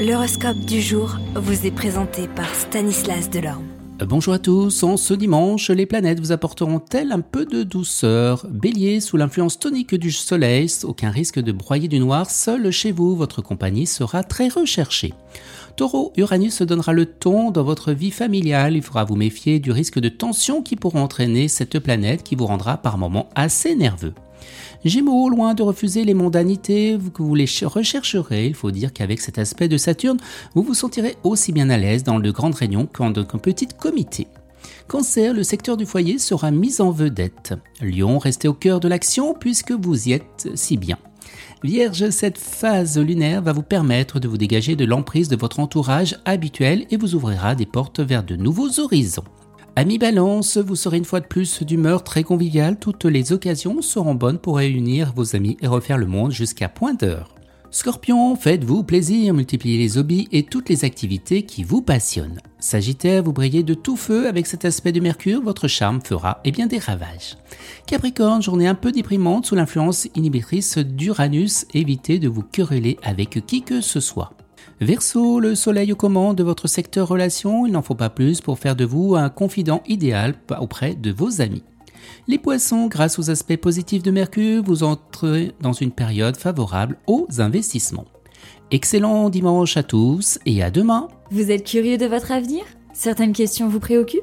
L'horoscope du jour vous est présenté par Stanislas Delorme. Bonjour à tous, en ce dimanche, les planètes vous apporteront-elles un peu de douceur Bélier, sous l'influence tonique du soleil, aucun risque de broyer du noir, seul chez vous, votre compagnie sera très recherchée. Taureau, Uranus donnera le ton dans votre vie familiale, il faudra vous méfier du risque de tension qui pourra entraîner cette planète qui vous rendra par moments assez nerveux. Gémeaux, loin de refuser les mondanités que vous les rechercherez, il faut dire qu'avec cet aspect de Saturne, vous vous sentirez aussi bien à l'aise dans de grandes réunions qu'en de petit comité. Cancer, le secteur du foyer sera mis en vedette. Lion, restez au cœur de l'action puisque vous y êtes si bien. Vierge, cette phase lunaire va vous permettre de vous dégager de l'emprise de votre entourage habituel et vous ouvrira des portes vers de nouveaux horizons. Ami Balance, vous serez une fois de plus d'humeur très conviviale, toutes les occasions seront bonnes pour réunir vos amis et refaire le monde jusqu'à point d'heure. Scorpion, faites-vous plaisir, multipliez les hobbies et toutes les activités qui vous passionnent. Sagittaire, vous brillez de tout feu avec cet aspect de Mercure, votre charme fera eh bien des ravages. Capricorne, journée un peu déprimante sous l'influence inhibitrice d'Uranus, évitez de vous quereller avec qui que ce soit. Verseau, le soleil aux commandes de votre secteur relation, il n'en faut pas plus pour faire de vous un confident idéal auprès de vos amis. Les poissons, grâce aux aspects positifs de Mercure, vous entrez dans une période favorable aux investissements. Excellent dimanche à tous et à demain. Vous êtes curieux de votre avenir? Certaines questions vous préoccupent?